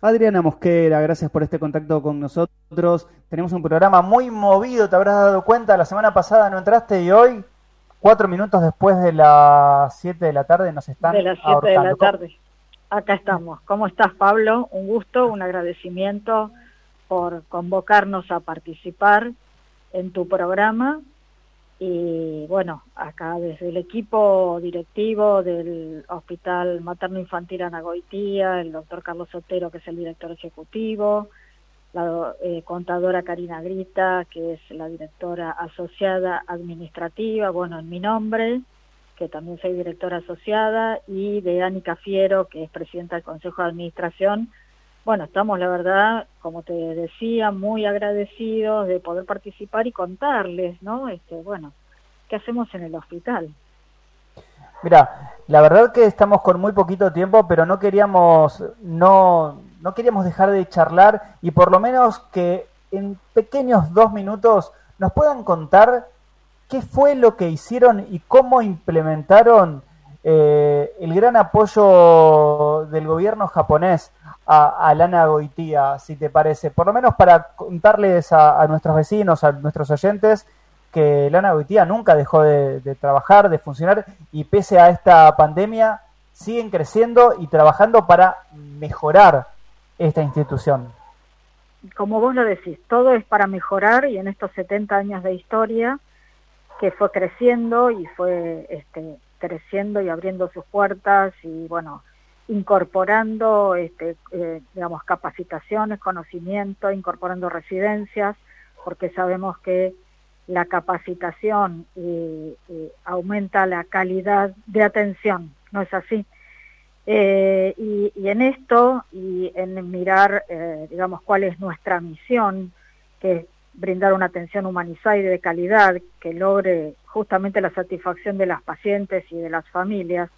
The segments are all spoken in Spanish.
Adriana Mosquera, gracias por este contacto con nosotros. Tenemos un programa muy movido, te habrás dado cuenta, la semana pasada no entraste y hoy, cuatro minutos después de las siete de la tarde, nos están De las siete de la tarde. Acá estamos. ¿Cómo estás, Pablo? Un gusto, un agradecimiento por convocarnos a participar en tu programa y bueno, acá desde el equipo directivo del Hospital Materno Infantil Anagoitía, el doctor Carlos Sotero, que es el director ejecutivo, la eh, contadora Karina Grita, que es la directora asociada administrativa, bueno, en mi nombre, que también soy directora asociada, y de Anica Fiero, que es presidenta del Consejo de Administración. Bueno, estamos, la verdad, como te decía, muy agradecidos de poder participar y contarles, ¿no? Este, bueno, qué hacemos en el hospital. Mira, la verdad que estamos con muy poquito tiempo, pero no queríamos, no, no queríamos dejar de charlar y por lo menos que en pequeños dos minutos nos puedan contar qué fue lo que hicieron y cómo implementaron eh, el gran apoyo del gobierno japonés a, Lana Goitía, si te parece. Por lo menos para contarles a, nuestros vecinos, a nuestros oyentes, que Lana Goitía nunca dejó de, de, trabajar, de funcionar, y pese a esta pandemia, siguen creciendo y trabajando para mejorar esta institución. Como vos lo decís, todo es para mejorar y en estos 70 años de historia que fue creciendo y fue este, creciendo y abriendo sus puertas y bueno, incorporando, este, eh, digamos, capacitaciones, conocimiento, incorporando residencias, porque sabemos que la capacitación aumenta la calidad de atención, ¿no es así? Eh, y, en esto y en mirar, eh, digamos, cuál es nuestra misión, que es brindar una atención humanizada y de calidad que logre justamente la satisfacción de las pacientes y de las familias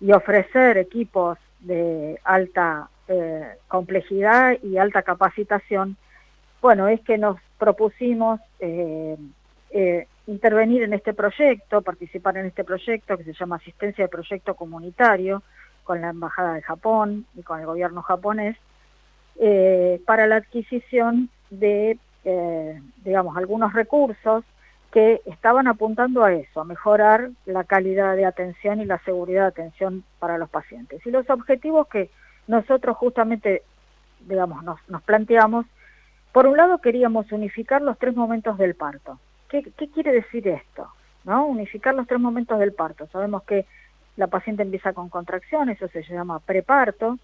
y ofrecer equipos de alta eh, complejidad y alta capacitación, bueno, es que nos propusimos intervenir en este proyecto, participar en este proyecto que se llama Asistencia de Proyecto Comunitario, con la Embajada de Japón y con el gobierno japonés, eh, para la adquisición de, eh, digamos, algunos recursos que estaban apuntando a eso, a mejorar la calidad de atención y la seguridad de atención para los pacientes. Y los objetivos que nosotros justamente, digamos, nos, planteamos, por un lado queríamos unificar los tres momentos del parto. ¿Qué, qué quiere decir esto? ¿No? Unificar los tres momentos del parto. Sabemos que la paciente empieza con contracciones, eso se llama preparto,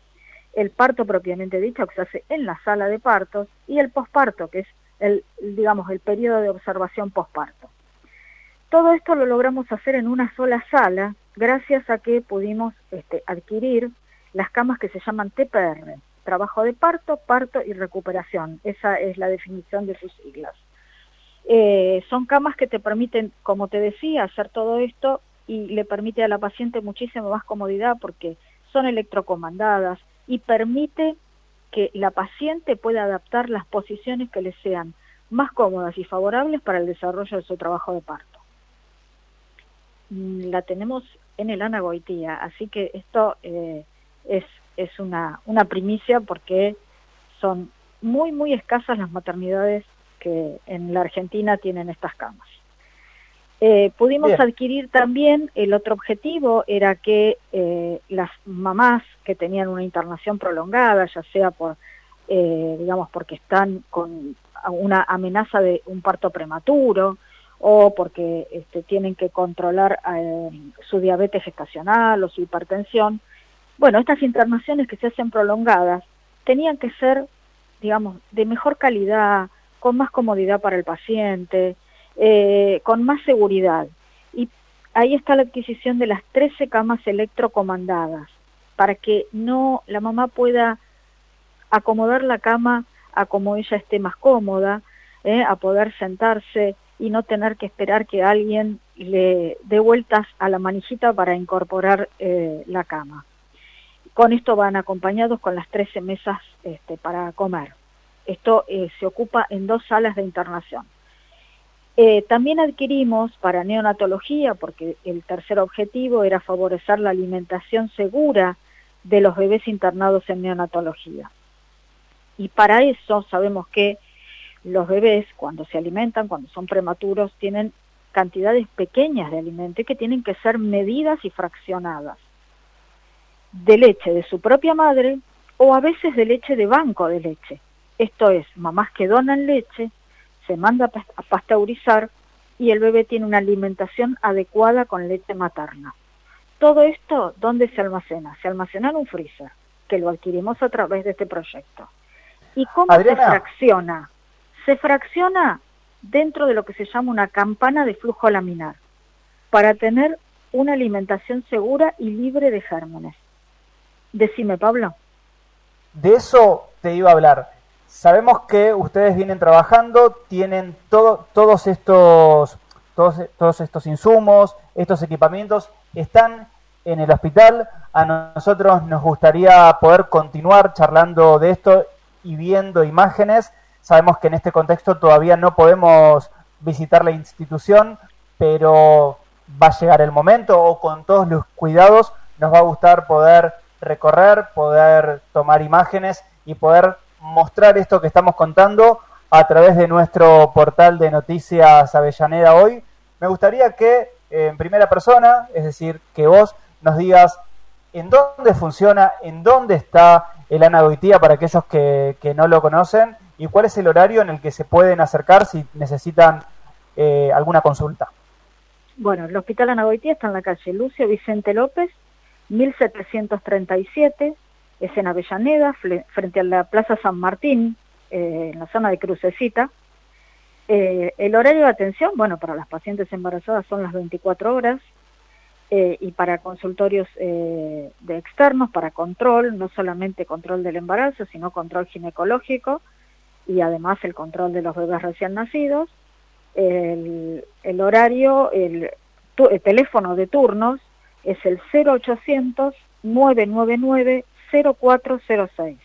el parto propiamente dicho que se hace en la sala de partos y el posparto, que es el, digamos, el periodo de observación posparto. Todo esto lo logramos hacer en una sola sala gracias a que pudimos este, adquirir las camas que se llaman TPR, trabajo de parto, parto y recuperación. Esa es la definición de sus siglas. Eh, son camas que te permiten, como te decía, hacer todo esto y le permite a la paciente muchísima más comodidad porque son electrocomandadas y permite que la paciente pueda adaptar las posiciones que le sean más cómodas y favorables para el desarrollo de su trabajo de parto. Mm, la tenemos en el Anagoitía, así que esto eh, es, es una, una primicia porque son muy, muy escasas las maternidades que en la Argentina tienen estas camas. Eh, pudimos adquirir también, el otro objetivo era que eh, las mamás que tenían una internación prolongada, ya sea por, eh, digamos, porque están con una amenaza de un parto prematuro o porque este, tienen que controlar su diabetes gestacional o su hipertensión, bueno, estas internaciones que se hacen prolongadas tenían que ser, digamos, de mejor calidad, con más comodidad para el paciente, eh, con más seguridad. Y ahí está la adquisición de las 13 camas electrocomandadas, para que no la mamá pueda acomodar la cama a como ella esté más cómoda, eh, a poder sentarse y no tener que esperar que alguien le dé vueltas a la manijita para incorporar eh, la cama. Con esto van acompañados con las 13 mesas este, para comer. Esto se ocupa en dos salas de internación. Eh, también adquirimos para neonatología, porque el tercer objetivo era favorecer la alimentación segura de los bebés internados en neonatología. Y para eso sabemos que los bebés cuando se alimentan, cuando son prematuros, tienen cantidades pequeñas de alimento y que tienen que ser medidas y fraccionadas de leche de su propia madre o a veces de leche de banco de leche. Esto es, mamás que donan leche, se manda a pasteurizar y el bebé tiene una alimentación adecuada con leche materna. Todo esto, ¿dónde se almacena? Se almacena en un freezer, que lo adquirimos a través de este proyecto. ¿Y cómo se fracciona? Se fracciona dentro de lo que se llama una campana de flujo laminar, para tener una alimentación segura y libre de gérmenes. Decime, Pablo. De eso te iba a hablar. Sabemos que ustedes vienen trabajando, tienen todo, todos estos todos, todos estos insumos, estos equipamientos están en el hospital. A nosotros nos gustaría poder continuar charlando de esto y viendo imágenes. Sabemos que en este contexto todavía no podemos visitar la institución, pero va a llegar el momento o con todos los cuidados nos va a gustar poder recorrer, poder tomar imágenes y poder mostrar esto que estamos contando a través de nuestro portal de noticias Avellaneda hoy. Me gustaría que en primera persona, es decir, que vos nos digas en dónde funciona, en dónde está el Anagoitía para aquellos que, no lo conocen y cuál es el horario en el que se pueden acercar si necesitan eh, alguna consulta. Bueno, el Hospital Anagoitía está en la calle Lucio Vicente López, 1737, es en Avellaneda, frente a la Plaza San Martín, eh, en la zona de Crucecita. Eh, el horario de atención, bueno, para las pacientes embarazadas son las 24 horas eh, y para consultorios de externos, para control, no solamente control del embarazo, sino control ginecológico y además el control de los bebés recién nacidos. El, horario, el, el teléfono de turnos es el 0800 999 0406.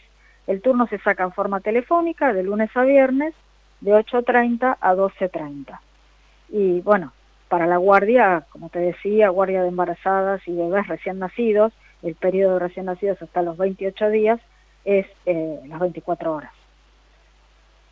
El turno se saca en forma telefónica de lunes a viernes de 8.30 a 12.30. Y bueno, para la guardia, como te decía, guardia de embarazadas y bebés recién nacidos, el periodo de recién nacidos hasta los 28 días es eh, las 24 horas.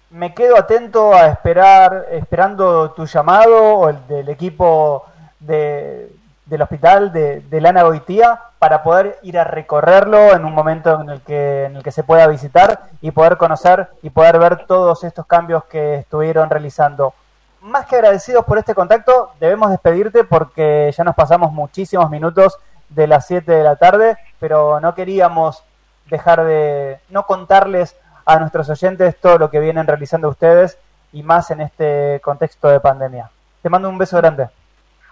Me quedo atento a esperar, esperando tu llamado o el del equipo de, del hospital de, Lana Goitía para poder ir a recorrerlo en un momento en el que en el que se pueda visitar y poder conocer y poder ver todos estos cambios que estuvieron realizando. Más que agradecidos por este contacto, debemos despedirte porque ya nos pasamos muchísimos minutos de las 7 de la tarde, pero no queríamos dejar de no contarles a nuestros oyentes todo lo que vienen realizando ustedes y más en este contexto de pandemia. Te mando un beso grande.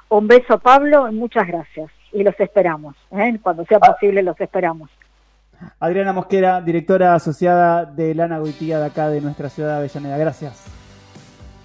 Un beso, Pablo, y muchas gracias. Y los esperamos. ¿eh? Cuando sea posible, los esperamos. Adriana Mosquera, directora asociada de Lana Goitía de acá de nuestra ciudad de Avellaneda. Gracias.